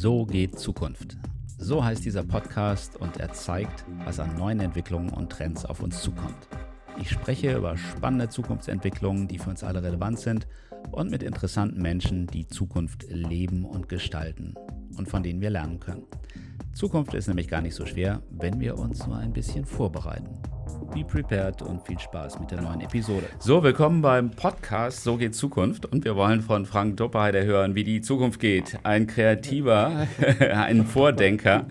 So geht Zukunft. So heißt dieser Podcast und er zeigt, was an neuen Entwicklungen und Trends auf uns zukommt. Ich spreche über spannende Zukunftsentwicklungen, die für uns alle relevant sind und mit interessanten Menschen, die Zukunft leben und gestalten und von denen wir lernen können. Zukunft ist nämlich gar nicht so schwer, wenn wir uns nur ein bisschen vorbereiten. Be prepared und viel Spaß mit der neuen Episode. So, willkommen beim Podcast So geht Zukunft und wir wollen von Frank Doppelheider hören, wie die Zukunft geht. Ein Kreativer, ein Vordenker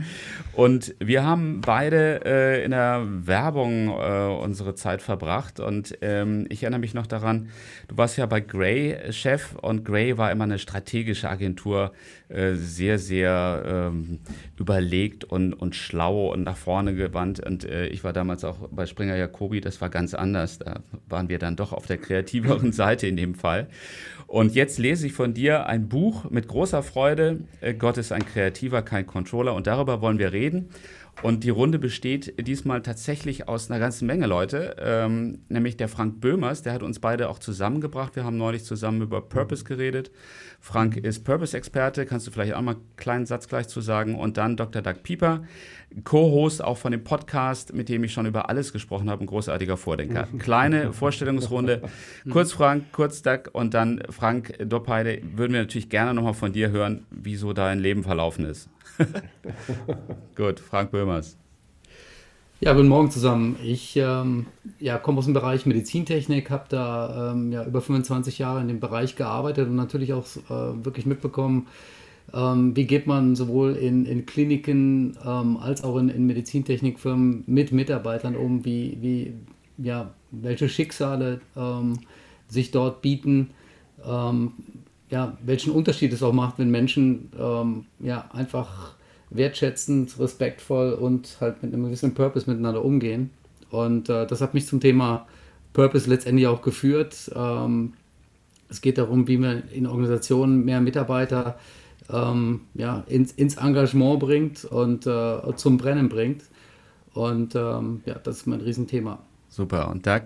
und wir haben beide äh, in der Werbung äh, unsere Zeit verbracht. Und ähm, ich erinnere mich noch daran, du warst ja bei Gray Chef und Gray war immer eine strategische Agentur, äh, sehr, sehr ähm, überlegt und, und schlau und nach vorne gewandt. Und äh, ich war damals auch bei Springer Jacobi, das war ganz anders. Da waren wir dann doch auf der kreativeren Seite in dem Fall. Und jetzt lese ich von dir ein Buch mit großer Freude. Äh, Gott ist ein Kreativer, kein Controller. Und darüber wollen wir reden. Und die Runde besteht diesmal tatsächlich aus einer ganzen Menge Leute, ähm, nämlich der Frank Böhmers, der hat uns beide auch zusammengebracht. Wir haben neulich zusammen über Purpose geredet. Frank ist Purpose-Experte, kannst du vielleicht auch mal einen kleinen Satz gleich zu sagen. Und dann Dr. Doug Pieper, Co-Host auch von dem Podcast, mit dem ich schon über alles gesprochen habe, ein großartiger Vordenker. Kleine Vorstellungsrunde. Kurz Frank, kurz Doug und dann Frank Doppheide, würden wir natürlich gerne nochmal von dir hören, wieso dein Leben verlaufen ist. Gut, Frank Böhmers. Ja, guten Morgen zusammen. Ich ähm, ja, komme aus dem Bereich Medizintechnik, habe da ähm, ja, über 25 Jahre in dem Bereich gearbeitet und natürlich auch äh, wirklich mitbekommen, ähm, wie geht man sowohl in, in Kliniken ähm, als auch in, in Medizintechnikfirmen mit Mitarbeitern um, wie, wie, ja, welche Schicksale ähm, sich dort bieten, ähm, ja, welchen Unterschied es auch macht, wenn Menschen ja, einfach wertschätzend, respektvoll und halt mit einem gewissen Purpose miteinander umgehen. Und äh, das hat mich zum Thema Purpose letztendlich auch geführt. Ähm, es geht darum, wie man in Organisationen mehr Mitarbeiter ähm, ja, ins, ins, Engagement bringt und äh, zum Brennen bringt. Und ähm, ja, das ist mein Riesenthema. Super. Und Doug?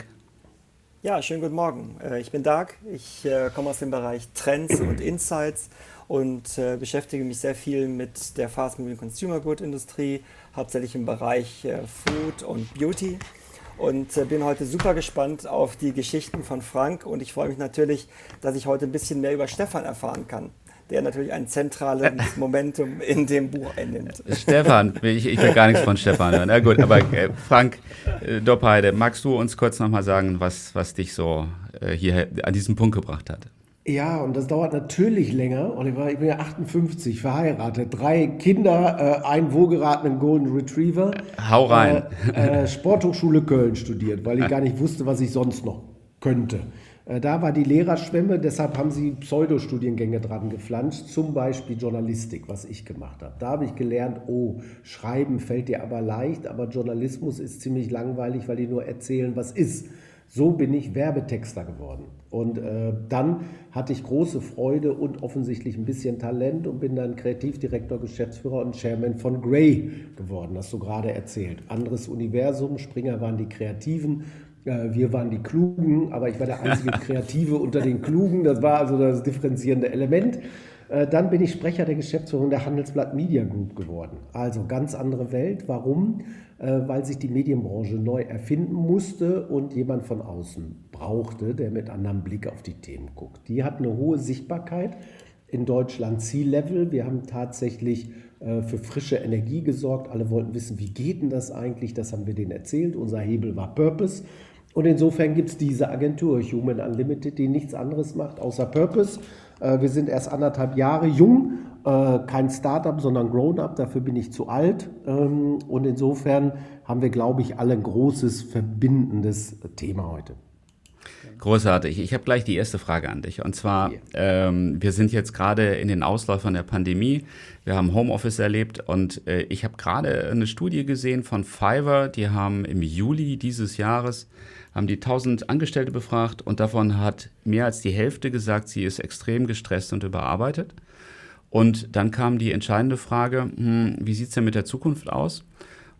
Ja, schönen guten Morgen. Äh, ich bin Doug. Ich äh, komme aus dem Bereich Trends und Insights und äh, beschäftige mich sehr viel mit der Fast Moving Consumer Good Industrie, hauptsächlich im Bereich Food und Beauty. Und bin heute super gespannt auf die Geschichten von Frank und ich freue mich natürlich, dass ich heute ein bisschen mehr über Stefan erfahren kann der natürlich ein zentrales Momentum in dem Buch einnimmt. Stefan, ich, ich, will gar nichts von Stefan hören. Na gut, aber äh, Frank äh, Doppheide, magst du uns kurz nochmal sagen, was, was dich so äh, hier an diesen Punkt gebracht hat? Ja, und das dauert natürlich länger. Und ich, bin ja 58, verheiratet, drei Kinder, äh, einen wohlgeratenen Golden Retriever. Hau rein. Äh, äh, Sporthochschule Köln studiert, weil ich gar nicht wusste, was ich sonst noch könnte. Äh, da war die Lehrerschwemme, deshalb haben sie Pseudostudiengänge dran geflanscht, zum Beispiel Journalistik, was ich gemacht habe. Da habe ich gelernt, oh, Schreiben fällt dir aber leicht, aber Journalismus ist ziemlich langweilig, weil die nur erzählen, was ist. So bin ich Werbetexter geworden. Und äh, dann hatte ich große Freude und offensichtlich ein bisschen Talent und bin dann Kreativdirektor, Geschäftsführer und Chairman von Grey geworden, hast du gerade erzählt. Anderes Universum, Springer waren die Kreativen, wir waren die Klugen, aber ich war der einzige Kreative unter den Klugen. Das war also das differenzierende Element. Äh, dann bin ich Sprecher der Geschäftsführung der Handelsblatt Media Group geworden. Also ganz andere Welt. Warum? Äh, weil sich die Medienbranche neu erfinden musste und jemand von außen brauchte, der mit anderem Blick auf die Themen guckt. Die hat eine hohe Sichtbarkeit in Deutschland C-Level. Wir haben tatsächlich äh, für frische Energie gesorgt. Alle wollten wissen, wie geht denn das eigentlich? Das haben wir denen erzählt. Unser Hebel war Purpose. Und insofern gibt es diese Agentur Human Unlimited, die nichts anderes macht außer Purpose. Wir sind erst anderthalb Jahre jung äh, kein Startup, sondern Grown-up. Dafür bin ich zu alt. Ähm, und insofern haben wir, glaube ich, alle ein großes verbindendes Thema heute. Großartig. Ich habe gleich die erste Frage an dich. Und zwar, ähm, wir sind jetzt gerade in den Ausläufern der Pandemie. Wir haben Homeoffice erlebt und äh, ich habe gerade eine Studie gesehen von Fiverr. Die haben im Juli dieses Jahres haben die 1000 Angestellte befragt und davon hat mehr als die Hälfte gesagt, sie ist extrem gestresst und überarbeitet. Und dann kam die entscheidende Frage, hm, wie sieht es denn mit der Zukunft aus?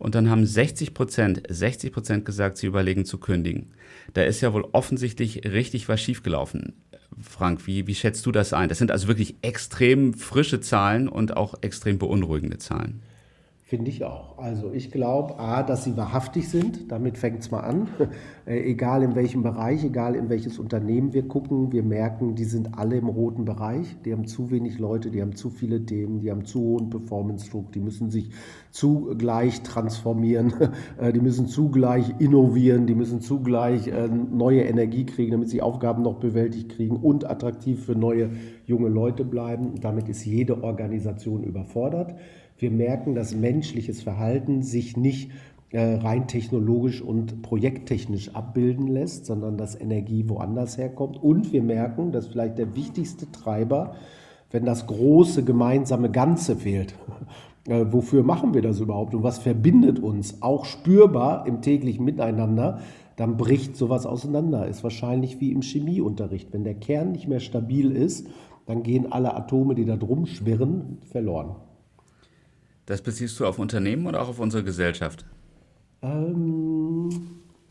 Und dann haben 60 Prozent, 60 Prozent gesagt, sie überlegen zu kündigen. Da ist ja wohl offensichtlich richtig was schiefgelaufen. Frank, wie, wie schätzt du das ein? Das sind also wirklich extrem frische Zahlen und auch extrem beunruhigende Zahlen. Finde ich auch. Also ich glaube, A, dass sie wahrhaftig sind, damit fängt es mal an. Äh, egal in welchem Bereich, egal in welches Unternehmen wir gucken, wir merken, die sind alle im roten Bereich. Die haben zu wenig Leute, die haben zu viele Themen, die haben zu hohen Performance-Druck, die müssen sich zugleich transformieren, äh, die müssen zugleich innovieren, die müssen zugleich äh, neue Energie kriegen, damit sie Aufgaben noch bewältigt kriegen und attraktiv für neue junge Leute bleiben. Damit ist jede Organisation überfordert. Wir merken, dass menschliches Verhalten sich nicht äh, rein technologisch und projekttechnisch abbilden lässt, sondern dass Energie woanders herkommt. Und wir merken, dass vielleicht der wichtigste Treiber, wenn das große gemeinsame Ganze fehlt, äh, wofür machen wir das überhaupt und was verbindet uns auch spürbar im täglichen Miteinander, dann bricht sowas auseinander. Ist wahrscheinlich wie im Chemieunterricht. Wenn der Kern nicht mehr stabil ist, dann gehen alle Atome, die da drum schwirren, verloren. Das beziehst du auf Unternehmen oder auch auf unsere Gesellschaft? Ähm,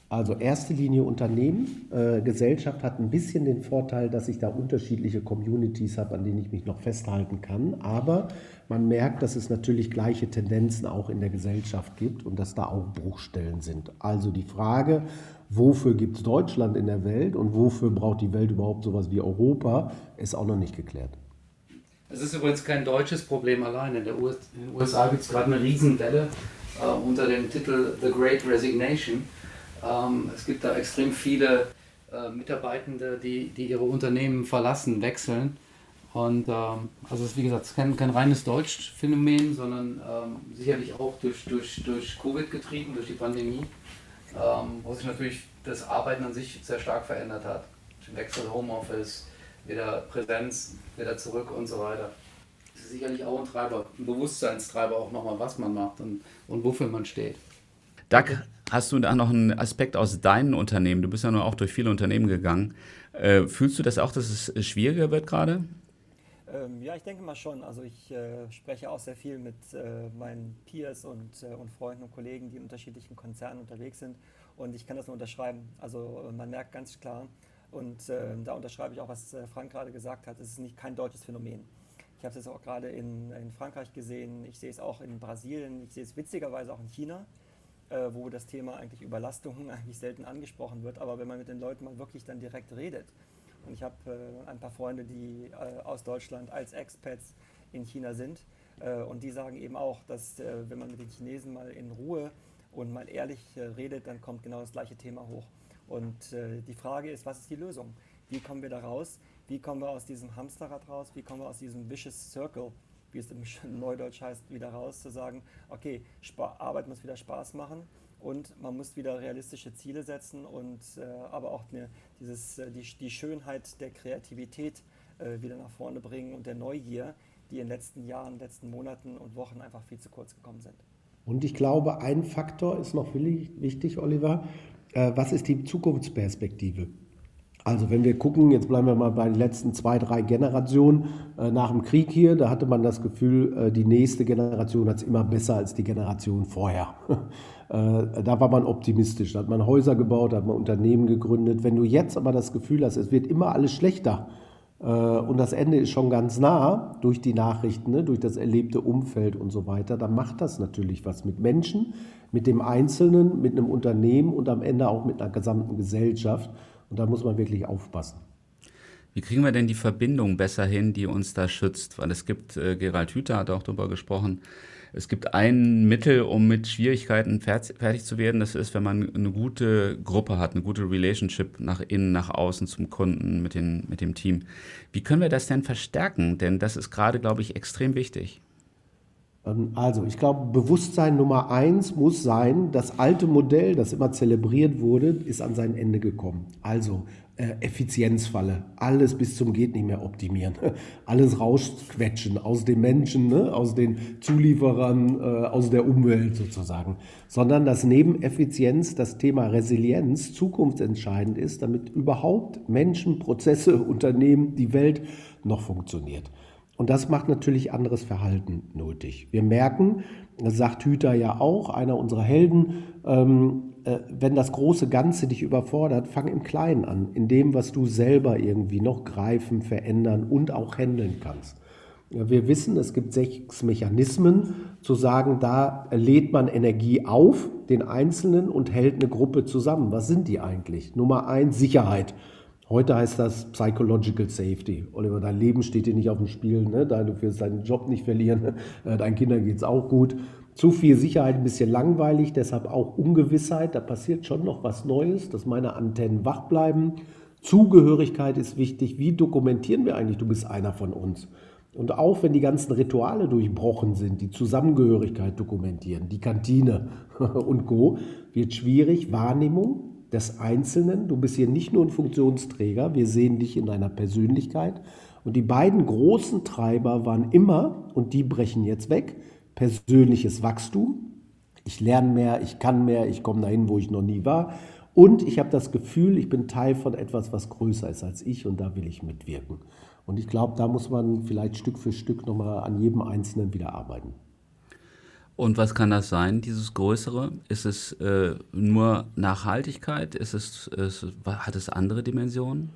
also erste Linie Unternehmen. Äh, Gesellschaft hat ein bisschen den Vorteil, dass ich da unterschiedliche Communities habe, an denen ich mich noch festhalten kann. Aber man merkt, dass es natürlich gleiche Tendenzen auch in der Gesellschaft gibt und dass da auch Bruchstellen sind. Also die Frage, wofür gibt es Deutschland in der Welt und wofür braucht die Welt überhaupt sowas wie Europa, ist auch noch nicht geklärt. Es ist übrigens kein deutsches Problem allein. In, den USA gibt es gerade eine Riesenwelle äh, unter dem Titel The Great Resignation. Ähm, es gibt da extrem viele äh, Mitarbeitende, die, die ihre Unternehmen verlassen, wechseln. Und ähm, also es ist wie gesagt kein, kein reines Deutsch-Phänomen, sondern ähm, sicherlich auch durch, durch, durch Covid getrieben, durch die Pandemie, ähm, wo sich natürlich das Arbeiten an sich sehr stark verändert hat. Wechsel Homeoffice, wieder Präsenz, wieder zurück und so weiter. Das ist sicherlich auch ein Treiber, ein Bewusstseinstreiber auch nochmal, was man macht und, und wofür man steht. Doug, hast du da noch einen Aspekt aus deinen Unternehmen? Du bist ja nur auch durch viele Unternehmen gegangen. Äh, fühlst du das auch, dass es schwieriger wird gerade? Ähm, ja, ich denke mal schon. Also ich äh, spreche auch sehr viel mit äh, meinen Peers und, äh, und Freunden und Kollegen, die in unterschiedlichen Konzernen unterwegs sind. Und ich kann das nur unterschreiben. Also äh, man merkt ganz klar, und äh, da unterschreibe ich auch, was äh, Frank gerade gesagt hat. Es ist nicht kein deutsches Phänomen. Ich habe es jetzt auch gerade in, in, Frankreich gesehen, ich sehe es auch in Brasilien, ich sehe es witzigerweise auch in China, äh, wo das Thema eigentlich Überlastung eigentlich selten angesprochen wird. Aber wenn man mit den Leuten mal wirklich dann direkt redet, und ich habe äh, ein paar Freunde, die äh, aus Deutschland als Expats in China sind, äh, und die sagen eben auch, dass wenn man mit den Chinesen mal in Ruhe und mal ehrlich redet, dann kommt genau das gleiche Thema hoch. Und äh, die Frage ist, was ist die Lösung? Wie kommen wir da raus? Wie kommen wir aus diesem Hamsterrad raus? Wie kommen wir aus diesem Vicious Circle, wie es im Neudeutsch heißt, wieder raus? Zu sagen, okay, Sp Arbeit muss wieder Spaß machen und man muss wieder realistische Ziele setzen und äh, aber auch eine, dieses, äh, die, die Schönheit der Kreativität äh, wieder nach vorne bringen und der Neugier, die in den letzten Jahren, letzten Monaten und Wochen einfach viel zu kurz gekommen sind. Und ich glaube, ein Faktor ist noch wichtig, Oliver. Äh, was ist die Zukunftsperspektive? Also wenn wir gucken, jetzt bleiben wir mal bei den letzten zwei, drei Generationen äh, nach dem Krieg hier, da hatte man das Gefühl, äh, die nächste Generation hat es immer besser als die Generation vorher. äh, da war man optimistisch, da hat man Häuser gebaut, da hat man Unternehmen gegründet. Wenn du jetzt aber das Gefühl hast, es wird immer alles schlechter, und das Ende ist schon ganz nah durch die Nachrichten, ne, durch das erlebte Umfeld und so weiter, dann macht das natürlich was mit Menschen, mit dem Einzelnen, mit einem Unternehmen und am Ende auch mit einer gesamten Gesellschaft. Und da muss man wirklich aufpassen. Wie kriegen wir denn die Verbindung besser hin, die uns da schützt? Weil es gibt, äh, Gerald Hüther hat auch darüber gesprochen, es gibt ein Mittel, um mit Schwierigkeiten fertig zu werden. Das ist, wenn man eine gute Gruppe hat, eine gute Relationship nach innen, nach außen zum Kunden, mit, den, mit dem Team. Wie können wir das denn verstärken? Denn das ist gerade, glaube ich, extrem wichtig. Ähm, also, ich glaube, Bewusstsein Nummer eins muss sein, das alte Modell, das immer zelebriert wurde, ist an sein Ende gekommen. Also, äh, Effizienzfalle, alles bis zum geht nicht mehr optimieren, alles rausquetschen aus den Menschen, ne? aus den Zulieferern, äh, aus der Umwelt sozusagen, sondern dass neben Effizienz das Thema Resilienz zukunftsentscheidend ist, damit überhaupt Menschen, Prozesse, Unternehmen, die Welt noch funktioniert. Und das macht natürlich anderes Verhalten nötig. Wir merken, das sagt Hüter ja auch, einer unserer Helden, ähm, äh, wenn das große Ganze dich überfordert, fang im Kleinen an, in dem, was du selber irgendwie noch greifen, verändern und auch handeln kannst. Wir wissen, es gibt sechs Mechanismen, zu sagen, da lädt man Energie auf, den Einzelnen, und hält eine Gruppe zusammen. Was sind die eigentlich? Nummer eins, Sicherheit. Heute heißt das Psychological Safety. Oliver, dein Leben steht dir nicht auf dem Spiel, ne? du wirst deinen Job nicht verlieren, äh, deinen Kindern geht es auch gut. Zu viel Sicherheit, ein bisschen langweilig, deshalb auch Ungewissheit. Da passiert schon noch was Neues, dass meine Antennen wach bleiben. Zugehörigkeit ist wichtig. Wie dokumentieren wir eigentlich, du bist einer von uns? Und auch wenn die ganzen Rituale durchbrochen sind, die Zusammengehörigkeit dokumentieren, die Kantine und Co., wird schwierig. Wahrnehmung des Einzelnen. Du bist hier nicht nur ein Funktionsträger, wir sehen dich in deiner Persönlichkeit. Und die beiden großen Treiber waren immer, und die brechen jetzt weg, persönliches Wachstum. Ich lerne mehr, ich kann mehr, ich komme dahin, wo ich noch nie war. Und ich habe das Gefühl, ich bin Teil von etwas, was größer ist als ich und da will ich mitwirken. Und ich glaube, da muss man vielleicht Stück für Stück nochmal an jedem Einzelnen wieder arbeiten. Und was kann das sein, dieses Größere? Ist es äh, nur Nachhaltigkeit? Ist es, ist, hat es andere Dimensionen?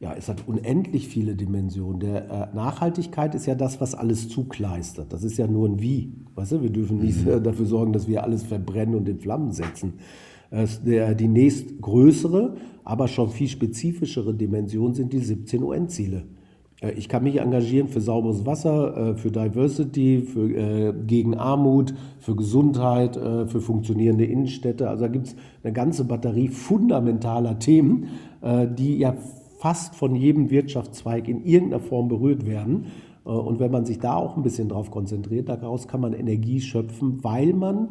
Ja, es hat unendlich viele Dimensionen. Der äh, Nachhaltigkeit ist ja das, was alles zukleistert. Das ist ja nur ein Wie. Weißt du, wir dürfen nicht äh, dafür sorgen, dass wir alles verbrennen und in Flammen setzen. Der, die nächstgrößere, aber schon viel spezifischere Dimension sind die 17 UN-Ziele. Äh, ich kann mich engagieren für sauberes Wasser, äh, für Diversity, für, äh, gegen Armut, für Gesundheit, für funktionierende Innenstädte. Also da gibt es eine ganze Batterie fundamentaler Themen, die ja fast von jedem Wirtschaftszweig in irgendeiner Form berührt werden. Und wenn man sich da auch ein bisschen drauf konzentriert, daraus kann man Energie schöpfen, weil man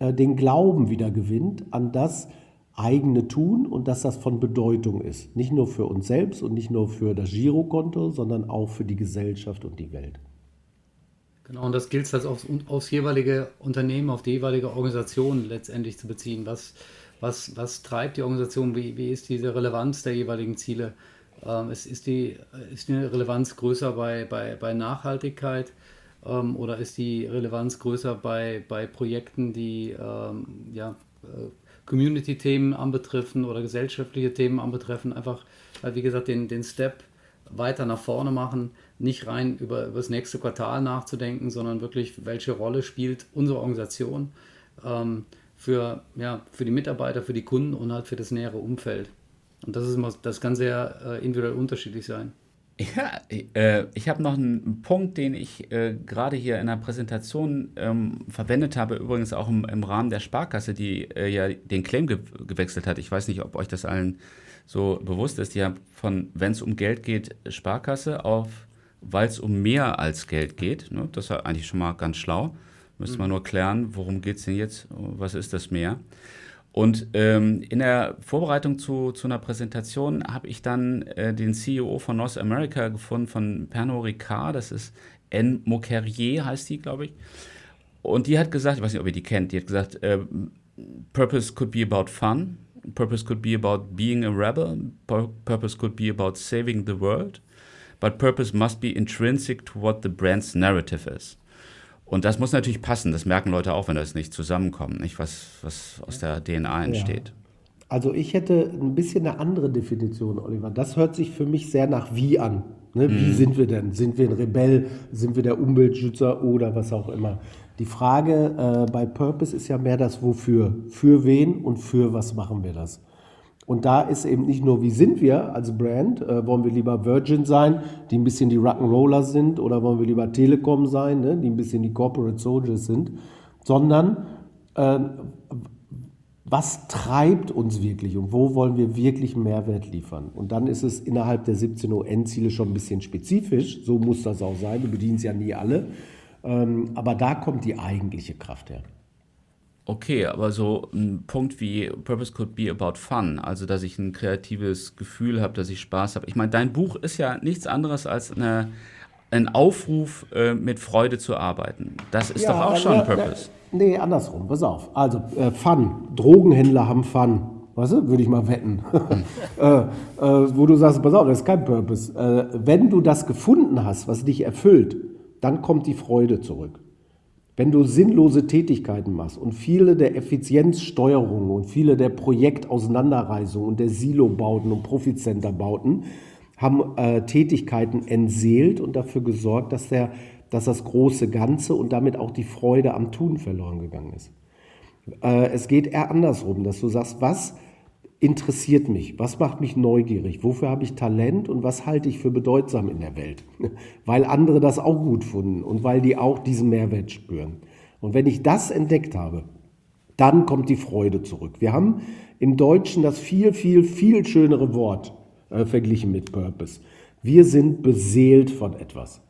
den Glauben wieder gewinnt an das, eigene tun und dass das von Bedeutung ist. Nicht nur für uns selbst und nicht nur für das Girokonto, sondern auch für die Gesellschaft und die Welt. Genau, und das gilt es halt aufs, aufs, jeweilige Unternehmen, auf die jeweilige Organisation letztendlich zu beziehen. Was, was, was treibt die Organisation? Wie, wie ist diese Relevanz der jeweiligen Ziele? Ähm, es ist, die, ist die Relevanz größer bei, bei, bei Nachhaltigkeit ähm, oder ist die Relevanz größer bei, bei Projekten, die ähm, ja, äh, Community-Themen anbetreffen oder gesellschaftliche Themen anbetreffen, einfach, wie gesagt, den, den Step weiter nach vorne machen, nicht rein über, über das nächste Quartal nachzudenken, sondern wirklich, welche Rolle spielt unsere Organisation ähm, für, ja, für die Mitarbeiter, für die Kunden und halt für das nähere Umfeld. Und das ist immer, das kann sehr äh, individuell unterschiedlich sein. Ja, äh, ich habe noch einen Punkt, den ich äh, gerade hier in der Präsentation ähm, verwendet habe, übrigens auch im, im, Rahmen der Sparkasse, die äh, ja den Claim ge gewechselt hat. Ich weiß nicht, ob euch das allen so bewusst ist. Die haben von, wenn es um Geld geht, Sparkasse auf, weil es um mehr als Geld geht. Ne? Das ist eigentlich schon mal ganz schlau. Müsste man mhm. nur klären, worum geht es denn jetzt? Was ist das mehr? Und ähm, in der Vorbereitung zu, zu einer Präsentation habe ich dann äh, den CEO von North America gefunden, von Pernod Ricard. Das ist N. Moquerier, heißt die, glaube ich. Und die hat gesagt, ich weiß nicht, ob ihr die kennt, die hat gesagt, äh, Purpose could be about fun, Purpose could be about being a rebel, Purpose could be about saving the world, but Purpose must be intrinsic to what the brand's narrative is. Und das muss natürlich passen. Das merken Leute auch, wenn das nicht zusammenkommt, nicht? Was, was aus der DNA entsteht. Ja. Also ich hätte ein bisschen eine andere Definition, Oliver. Das hört sich für mich sehr nach wie an. Ne? Wie mhm. sind wir denn? Sind wir ein Rebell? Sind wir der Umweltschützer oder was auch immer? Die Frage äh, bei Purpose ist ja mehr das Wofür. Für wen und für was machen wir das? Und da ist eben nicht nur, wie sind wir als Brand? Äh, wollen wir lieber Virgin sein, die ein bisschen die Rock'n'Roller sind, oder wollen wir lieber Telekom sein, ne, die ein bisschen die Corporate Soldiers sind, sondern äh, was treibt uns wirklich und wo wollen wir wirklich Mehrwert liefern? Und dann ist es innerhalb der 17 UN-Ziele schon ein bisschen spezifisch, so muss das auch sein, du bedienst ja nie alle, ähm, aber da kommt die eigentliche Kraft her. Okay, aber so ein Punkt wie Purpose could be about fun, also dass ich ein kreatives Gefühl habe, dass ich Spaß habe. Ich meine, dein Buch ist ja nichts anderes als eine, ein Aufruf, äh, mit Freude zu arbeiten. Das ist ja, doch auch schon ja, Purpose. Ja, nee, andersrum, pass auf. Also äh, Fun, Drogenhändler haben Fun. Weißt du, würde ich mal wetten. äh, äh, wo du sagst, pass auf, das ist kein Purpose. Äh, wenn du das gefunden hast, was dich erfüllt, dann kommt die Freude zurück. Wenn du sinnlose Tätigkeiten machst und viele der Effizienzsteuerungen und viele der Projektauseinanderreißungen und der Silobauten und Profitcenterbauten haben äh, Tätigkeiten entseelt und dafür gesorgt, dass, der, dass das große Ganze und damit auch die Freude am Tun verloren gegangen ist. Äh, es geht eher andersrum, dass du sagst, was interessiert mich? Was macht mich neugierig? Wofür habe ich Talent und was halte ich für bedeutsam in der Welt? weil andere das auch gut finden und weil die auch diesen Mehrwert spüren. Und wenn ich das entdeckt habe, dann kommt die Freude zurück. Wir haben im Deutschen das viel, viel, viel schönere Wort äh, verglichen mit Purpose. Wir sind beseelt von etwas.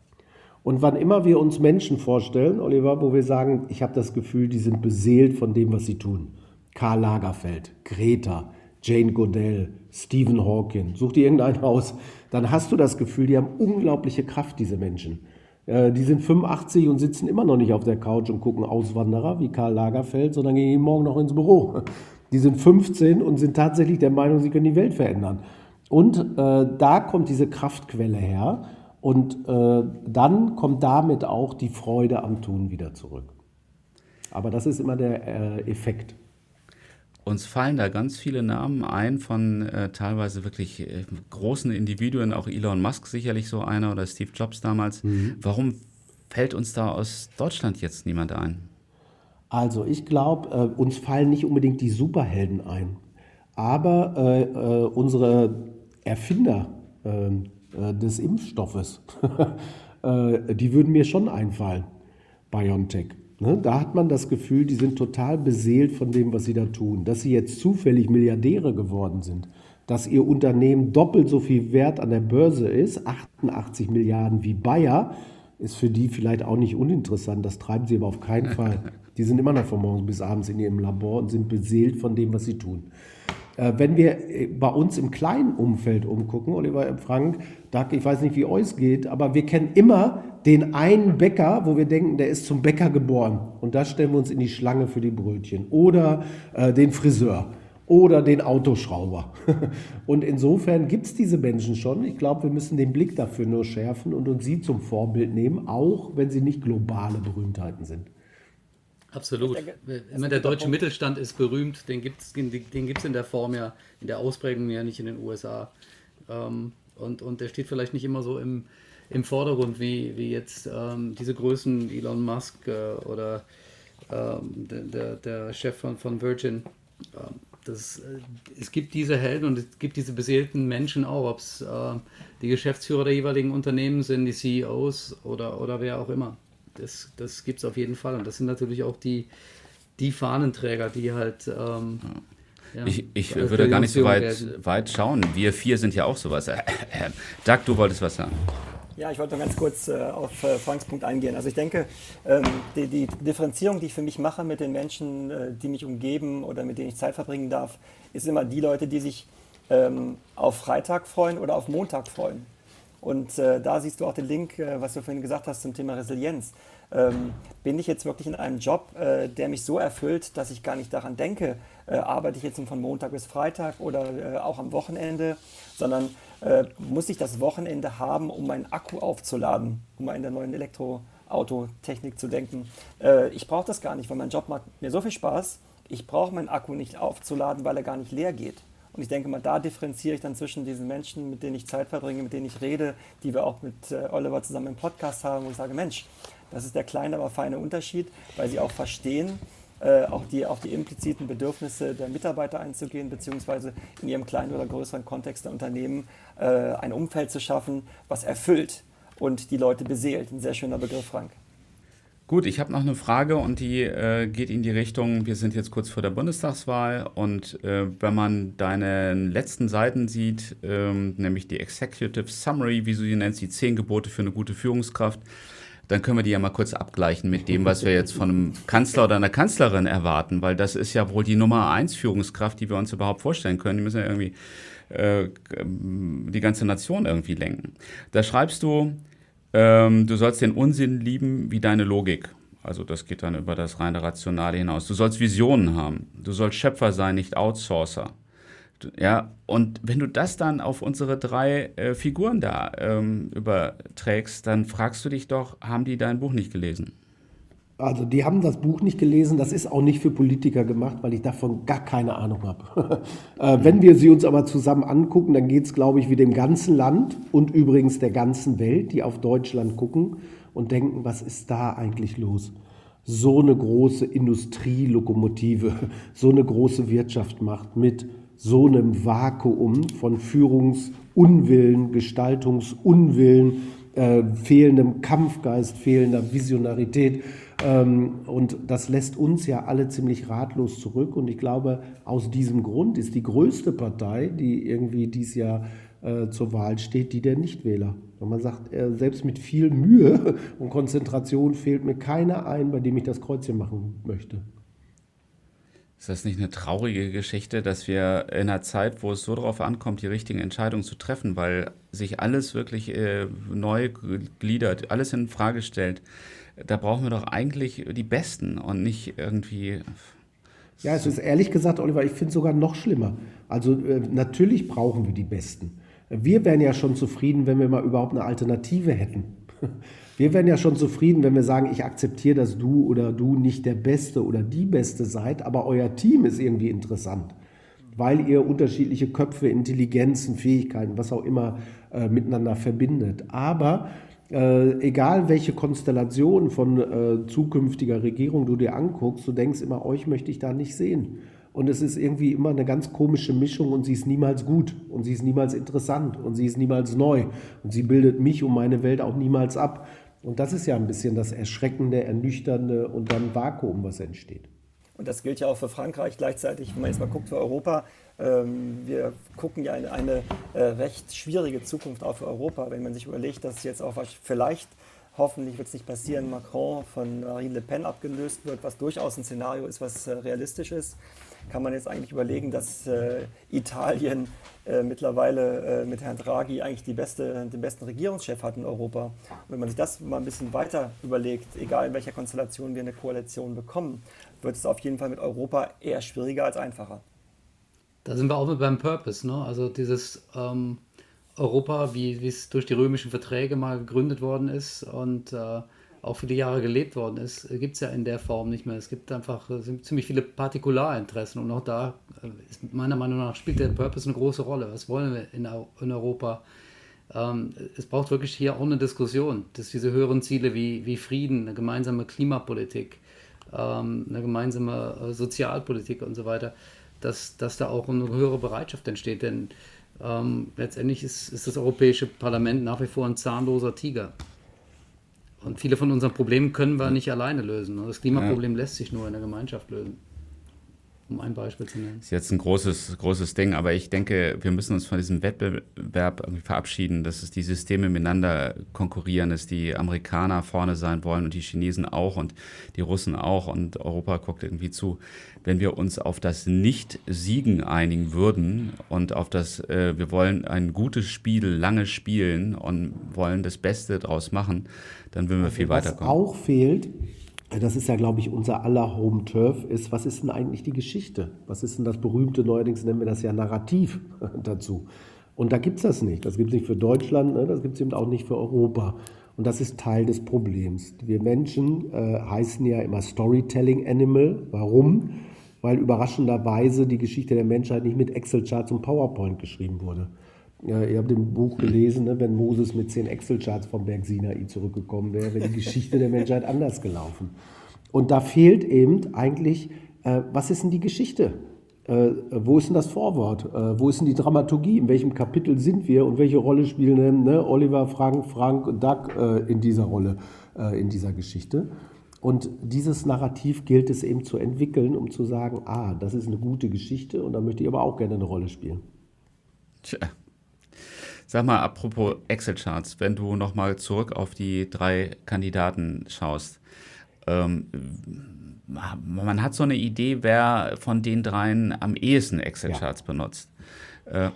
Und wann immer wir uns Menschen vorstellen, Oliver, wo wir sagen, ich habe das Gefühl, die sind beseelt von dem, was sie tun. Karl Lagerfeld, Greta, Jane Goodell, Stephen Hawking, such dir irgendeinen aus, dann hast du das Gefühl, die haben unglaubliche Kraft, diese Menschen. Äh, die sind 85 und sitzen immer noch nicht auf der Couch und gucken Auswanderer wie Karl Lagerfeld, sondern gehen morgen noch ins Büro. Die sind 15 und sind tatsächlich der Meinung, sie können die Welt verändern. Und äh, da kommt diese Kraftquelle her und äh, dann kommt damit auch die Freude am Tun wieder zurück. Aber das ist immer der äh, Effekt. Uns fallen da ganz viele Namen ein von äh, teilweise wirklich äh, großen Individuen, auch Elon Musk sicherlich so einer oder Steve Jobs damals. Mhm. Warum fällt uns da aus Deutschland jetzt niemand ein? Also ich glaube, äh, uns fallen nicht unbedingt die Superhelden ein, aber äh, äh, unsere Erfinder ähm, äh, des Impfstoffes, die würden mir schon einfallen. BioNTech. Ne? Da hat man das Gefühl, die sind total beseelt von dem, was sie da tun. Dass sie jetzt zufällig Milliardäre geworden sind, dass ihr Unternehmen doppelt so viel wert an der Börse ist, 88 Milliarden wie Bayer, ist für die vielleicht auch nicht uninteressant. Das treiben sie aber auf keinen Fall. Die sind immer noch von morgens bis abends in ihrem Labor und sind beseelt von dem, was sie tun. Äh, wenn wir äh, bei uns im kleinen Umfeld umgucken, Oliver Frank, Doug, ich weiß nicht, wie euch geht, aber wir kennen immer den einen Bäcker, wo wir denken, der ist zum Bäcker geboren. Und da stellen wir uns in die Schlange für die Brötchen. Oder äh, den Friseur oder den Autoschrauber. und insofern gibt es diese Menschen schon. Ich glaube, wir müssen den Blick dafür nur schärfen und uns sie zum Vorbild nehmen, auch wenn sie nicht globale Berühmtheiten sind. Absolut. Denke, Immer der deutsche Mittelstand ist berühmt, den gibt es den gibt's in der Form ja, in der Ausprägung ja nicht in den USA. Ähm, und, und der steht vielleicht nicht immer so im, im Vordergrund wie, wie jetzt ähm, diese Größen, Elon Musk äh, oder ähm, der, der Chef von, von Virgin. Das, äh, es gibt diese Helden und es gibt diese beseelten Menschen auch, ob es äh, die Geschäftsführer der jeweiligen Unternehmen sind, die CEOs oder, oder wer auch immer. Das, das gibt es auf jeden Fall. Und das sind natürlich auch die, die Fahnenträger, die halt. Ähm, ja, ich, ich würde gar nicht so weit, weit schauen. Wir vier sind ja auch sowas. Doug, du wolltest was sagen. Ja, ich wollte noch ganz kurz äh, auf äh, Franks Punkt eingehen. Also ich denke, ähm, die, die, Differenzierung, die ich für mich mache mit den Menschen, äh, die mich umgeben oder mit denen ich Zeit verbringen darf, ist immer die Leute, die sich ähm, auf Freitag freuen oder auf Montag freuen. Und äh, da siehst du auch den Link, äh, was du vorhin gesagt hast zum Thema Resilienz. Ähm, bin ich jetzt wirklich in einem Job, äh, der mich so erfüllt, dass ich gar nicht daran denke, arbeite ich jetzt von Montag bis Freitag oder auch am Wochenende, sondern äh, muss ich das Wochenende haben, um meinen Akku aufzuladen, um mal in der neuen Elektroautotechnik zu denken. Äh, ich brauche das gar nicht, weil mein Job macht mir so viel Spaß. Ich brauche meinen Akku nicht aufzuladen, weil er gar nicht leer geht. Und ich denke mal, da differenziere ich dann zwischen diesen Menschen, mit denen ich Zeit verbringe, mit denen ich rede, die wir auch mit äh, Oliver zusammen im Podcast haben, wo ich sage, Mensch, das ist der kleine, aber feine Unterschied, weil sie auch verstehen, äh, auch die, auf die impliziten Bedürfnisse der Mitarbeiter einzugehen, beziehungsweise in ihrem kleinen oder größeren Kontext der Unternehmen äh, ein Umfeld zu schaffen, was erfüllt und die Leute beseelt. Ein sehr schöner Begriff, Frank. Gut, ich habe noch eine Frage und die äh, geht in die Richtung, wir sind jetzt kurz vor der Bundestagswahl und äh, wenn man deine letzten Seiten sieht, ähm, nämlich die Executive Summary, wie du sie nennst, die zehn Gebote für eine gute Führungskraft, dann können wir die ja mal kurz abgleichen mit dem, was wir jetzt von einem Kanzler oder einer Kanzlerin erwarten, weil das ist ja wohl die Nummer eins Führungskraft, die wir uns überhaupt vorstellen können. Die müssen ja irgendwie äh, die ganze Nation irgendwie lenken. Da schreibst du, ähm, du sollst den Unsinn lieben wie deine Logik. Also das geht dann über das reine Rationale hinaus. Du sollst Visionen haben. Du sollst Schöpfer sein, nicht Outsourcer. Ja, und wenn du das dann auf unsere drei äh, Figuren da ähm, überträgst, dann fragst du dich doch, haben die dein Buch nicht gelesen? Also die haben das Buch nicht gelesen, das ist auch nicht für Politiker gemacht, weil ich davon gar keine Ahnung habe. äh, wenn wir sie uns aber zusammen angucken, dann geht es, glaube ich, wie dem ganzen Land und übrigens der ganzen Welt, die auf Deutschland gucken und denken, was ist da eigentlich los? So eine große Industrielokomotive, so eine große Wirtschaft macht mit so einem Vakuum von Führungsunwillen, Gestaltungsunwillen, äh, fehlendem Kampfgeist, fehlender Visionarität. Ähm, und das lässt uns ja alle ziemlich ratlos zurück. Und ich glaube, aus diesem Grund ist die größte Partei, die irgendwie dieses Jahr äh, zur Wahl steht, die der Nichtwähler. Und man sagt, äh, selbst mit viel Mühe und Konzentration fehlt mir keiner ein, bei dem ich das Kreuzchen machen möchte. Ist das nicht eine traurige Geschichte, dass wir in einer Zeit, wo es so darauf ankommt, die richtigen Entscheidungen zu treffen, weil sich alles wirklich äh, neu gliedert, alles in Frage stellt, da brauchen wir doch eigentlich die Besten und nicht irgendwie. Ja, es ist ehrlich gesagt, Oliver, ich finde es sogar noch schlimmer. Also äh, natürlich brauchen wir die Besten. Wir wären ja schon zufrieden, wenn wir mal überhaupt eine Alternative hätten. Wir wären ja schon zufrieden, wenn wir sagen, ich akzeptiere, dass du oder du nicht der Beste oder die Beste seid, aber euer Team ist irgendwie interessant, weil ihr unterschiedliche Köpfe, Intelligenzen, Fähigkeiten, was auch immer äh, miteinander verbindet. Aber äh, egal welche Konstellation von äh, zukünftiger Regierung du dir anguckst, du denkst immer, euch möchte ich da nicht sehen. Und es ist irgendwie immer eine ganz komische Mischung und sie ist niemals gut und sie ist niemals interessant und sie ist niemals neu und sie bildet mich und meine Welt auch niemals ab. Und das ist ja ein bisschen das Erschreckende, Ernüchternde und dann Vakuum, was entsteht. Und das gilt ja auch für Frankreich gleichzeitig, wenn man jetzt mal guckt für Europa. Ähm, wir gucken ja in eine äh, recht schwierige Zukunft auch für Europa, wenn man sich überlegt, dass jetzt auch vielleicht Hoffentlich wird es nicht passieren, Macron von Marine Le Pen abgelöst wird, was durchaus ein Szenario ist, was äh, realistisch ist. Kann man jetzt eigentlich überlegen, dass äh, Italien äh, mittlerweile äh, mit Herrn Draghi eigentlich beste, den besten Regierungschef hat in Europa. Und wenn man sich das mal ein bisschen weiter überlegt, egal in welcher Konstellation wir eine Koalition bekommen, wird es auf jeden Fall mit Europa eher schwieriger als einfacher. Da sind wir auch mit beim Purpose, ne? Also dieses ähm Europa, wie es durch die römischen Verträge mal gegründet worden ist und äh, auch viele Jahre gelebt worden ist, äh, gibt es ja in der Form nicht mehr. Es gibt einfach äh, ziemlich viele Partikularinteressen und auch da äh, ist meiner Meinung nach spielt der Purpose eine große Rolle. Was wollen wir in, in Europa? Ähm, es braucht wirklich hier auch eine Diskussion, dass diese höheren Ziele wie, wie Frieden, eine gemeinsame Klimapolitik, ähm, eine gemeinsame Sozialpolitik und so weiter, dass, dass da auch eine höhere Bereitschaft entsteht. Denn ähm, letztendlich ist, ist das Europäische Parlament nach wie vor ein zahnloser Tiger. Und viele von unseren Problemen können wir nicht alleine lösen. Das Klimaproblem ja. lässt sich nur in der Gemeinschaft lösen um ein Beispiel zu nennen. Das ist jetzt ein großes, großes Ding, aber ich denke, wir müssen uns von diesem Wettbewerb verabschieden, dass es die Systeme miteinander konkurrieren, dass die Amerikaner vorne sein wollen und die Chinesen auch und die Russen auch und Europa guckt irgendwie zu. Wenn wir uns auf das Nicht-Siegen einigen würden und auf das, äh, wir wollen ein gutes Spiel lange spielen und wollen das Beste draus machen, dann würden wir also viel weiterkommen. Was auch fehlt, das ist ja, glaube ich, unser aller Home Turf, ist, was ist denn eigentlich die Geschichte? Was ist denn das berühmte, neuerdings nennen wir das ja Narrativ dazu. Und da gibt es das nicht. Das gibt es nicht für Deutschland, ne? das gibt es eben auch nicht für Europa. Und das ist Teil des Problems. Wir Menschen äh, heißen ja immer Storytelling Animal. Warum? Weil überraschenderweise die Geschichte der Menschheit nicht mit Excel-Charts und PowerPoint geschrieben wurde. Ja, ihr habt im Buch gelesen, ne, wenn Moses mit zehn Excel-Charts vom Berg Sinai zurückgekommen wäre, wäre die Geschichte der Menschheit anders gelaufen. Und da fehlt eben eigentlich, äh, was ist denn die Geschichte? Äh, wo ist denn das Vorwort? Äh, wo ist denn die Dramaturgie? In welchem Kapitel sind wir und welche Rolle spielen denn ne, Oliver, Frank, Frank und Doug äh, in dieser Rolle, äh, in dieser Geschichte? Und dieses Narrativ gilt es eben zu entwickeln, um zu sagen, ah, das ist eine gute Geschichte und da möchte ich aber auch gerne eine Rolle spielen. Tja, Sag mal, apropos Excel-Charts, wenn du nochmal zurück auf die drei Kandidaten schaust. Ähm, man hat so eine Idee, wer von den dreien am ehesten Excel-Charts ja. benutzt. Äh,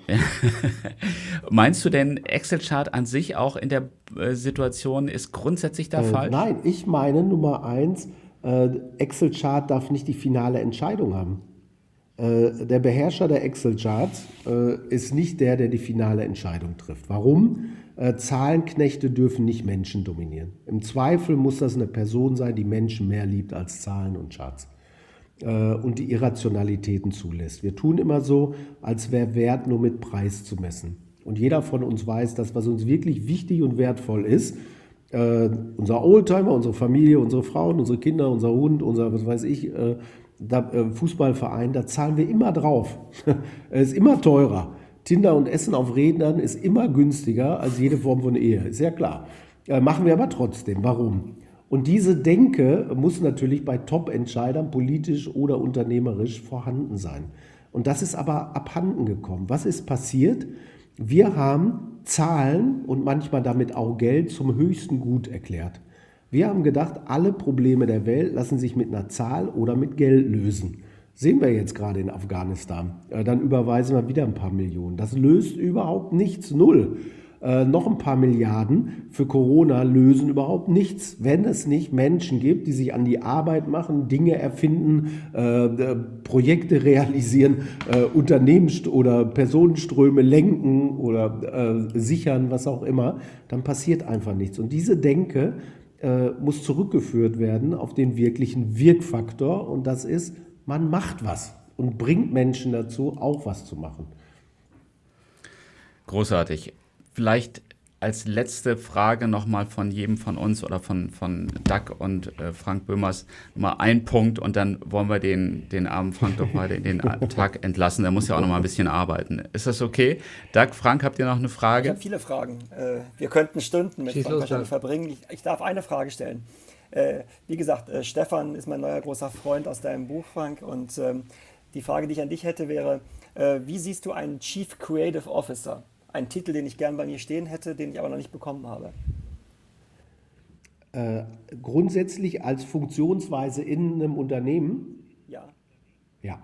meinst du denn, Excel-Chart an sich auch in der äh, Situation ist grundsätzlich da äh, falsch? Nein, ich meine Nummer eins, äh, Excel-Chart darf nicht die finale Entscheidung haben. Äh, der Beherrscher der Excel-Charts äh, ist nicht der, der die finale Entscheidung trifft. Warum? Äh, Zahlenknechte dürfen nicht Menschen dominieren. Im Zweifel muss das eine Person sein, die Menschen mehr liebt als Zahlen und Charts und die Irrationalitäten zulässt. Wir tun immer so, als wäre Wert nur mit Preis zu messen. Und jeder von uns weiß, dass was uns wirklich wichtig und wertvoll ist, unser Oldtimer, unsere Familie, unsere Frauen, unsere Kinder, unser Hund, unser, was weiß ich, da, äh, Fußballverein, da zahlen wir immer drauf. Ist immer teurer. Tinder und Essen auf Rädern ist immer günstiger als jede Form von Ehe. Ist ja klar. Äh, machen wir aber trotzdem. Warum? Und diese Denke muss natürlich bei Top-Entscheidern politisch oder unternehmerisch vorhanden sein. Und das ist aber abhanden gekommen. Was ist passiert? Wir haben Zahlen und manchmal damit auch Geld zum höchsten Gut erklärt. Wir haben gedacht, alle Probleme der Welt lassen sich mit einer Zahl oder mit Geld lösen. Sehen wir jetzt gerade in Afghanistan. Äh, dann überweisen wir wieder ein paar Millionen. Das löst überhaupt nichts, null. Äh, noch ein paar Milliarden für Corona lösen überhaupt nichts, wenn es nicht Menschen gibt, die sich an die Arbeit machen, Dinge erfinden, äh, äh Projekte realisieren, äh, Unternehmens- oder Personenströme lenken oder äh, sichern, was auch immer, dann passiert einfach nichts. Und diese Denke äh, muss zurückgeführt werden auf den wirklichen Wirkfaktor und das ist, man macht was und bringt Menschen dazu, auch was zu machen. Großartig. Vielleicht als letzte Frage nochmal von jedem von uns oder von, von Doug und äh, Frank Böhmers mal ein Punkt und dann wollen wir den, den armen Frank doch mal in den Tag entlassen. Der muss ja auch noch mal ein bisschen arbeiten. Ist das okay? Doug, Frank, habt ihr noch eine Frage? Ich habe viele Fragen. Äh, wir könnten Stunden mit Schieß Frank los, wahrscheinlich verbringen. Ich, ich, darf eine Frage stellen. Äh, wie gesagt, äh, Stefan ist mein neuer großer Freund aus deinem Buch, Frank. Und ähm, die Frage, die ich an dich hätte, wäre, äh, wie siehst du einen Chief Creative Officer? Ein Titel, den ich gern bei mir stehen hätte, den ich aber noch nicht bekommen habe? Äh, grundsätzlich als Funktionsweise in einem Unternehmen? Ja. Ja.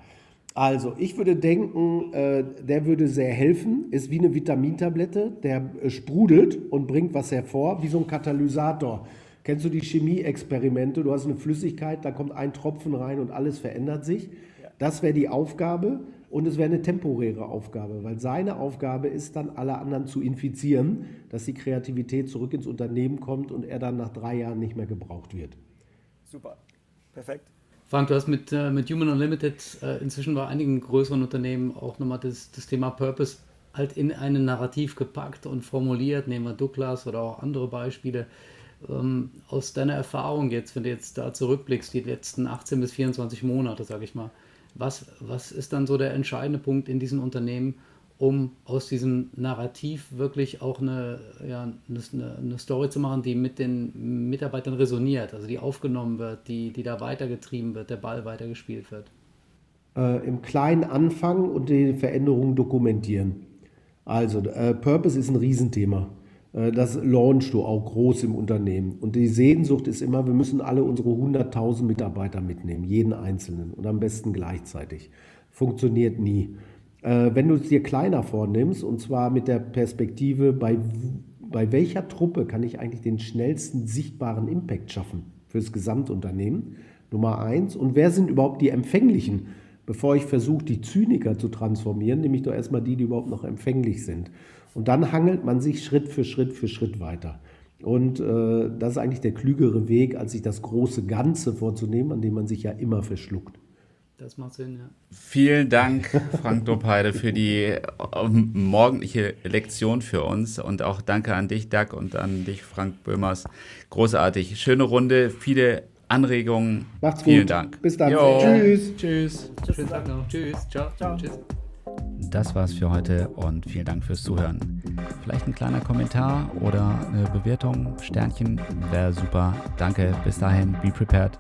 Also, ich würde denken, äh, der würde sehr helfen, ist wie eine Vitamintablette, der äh, sprudelt und bringt was hervor, wie so ein Katalysator. Kennst du die Chemie-Experimente? Du hast eine Flüssigkeit, da kommt ein Tropfen rein und alles verändert sich. Ja. Das wäre die Aufgabe. Und es wäre eine temporäre Aufgabe, weil seine Aufgabe ist dann, alle anderen zu infizieren, dass die Kreativität zurück ins Unternehmen kommt und er dann nach drei Jahren nicht mehr gebraucht wird. Super, perfekt. Frank, du hast mit, äh, mit Human Unlimited äh, inzwischen bei einigen größeren Unternehmen auch nochmal das, das Thema Purpose halt in ein Narrativ gepackt und formuliert. Nehmen wir Douglas oder auch andere Beispiele. Ähm, aus deiner Erfahrung jetzt, wenn du jetzt da zurückblickst, die letzten 18 bis 24 Monate, sage ich mal, was, was ist dann so der entscheidende Punkt in diesen Unternehmen, um aus diesem Narrativ wirklich auch eine, ja, eine, eine, Story zu machen, die mit den Mitarbeitern resoniert, also die aufgenommen wird, die, die da weitergetrieben wird, der Ball weitergespielt wird? Äh, Im Kleinen anfangen und die Veränderungen dokumentieren. Also, äh, Purpose ist ein Riesenthema. Äh, das launchst du auch groß im Unternehmen. Und die Sehnsucht ist immer, wir müssen alle unsere 100.000 Mitarbeiter mitnehmen, jeden einzelnen und am besten gleichzeitig. Funktioniert nie. Äh, wenn du es dir kleiner vornimmst, und zwar mit der Perspektive, bei, bei welcher Truppe kann ich eigentlich den schnellsten sichtbaren Impact schaffen fürs Gesamtunternehmen? Nummer eins. Und wer sind überhaupt die Empfänglichen? Bevor ich versuche, die Zyniker zu transformieren, nehme ich doch erstmal die, die überhaupt noch empfänglich sind. Und dann hangelt man sich Schritt für Schritt für Schritt weiter. Und äh, das ist eigentlich der klügere Weg, als sich das große Ganze vorzunehmen, an dem man sich ja immer verschluckt. Das macht Sinn, ja. Vielen Dank, Frank Doppheide, für die äh, morgendliche Lektion für uns. Und auch danke an dich, Doug, und an dich, Frank Böhmers. Großartig. Schöne Runde, viele Anregungen. Macht's Vielen gut. Dank. Bis dann. Jo. Tschüss. Tschüss. Schönen Tag noch. Tschüss. Ciao. Ciao. Tschüss. Das war's für heute und vielen Dank fürs Zuhören. Vielleicht ein kleiner Kommentar oder eine Bewertung, Sternchen, wäre super. Danke, bis dahin, be prepared.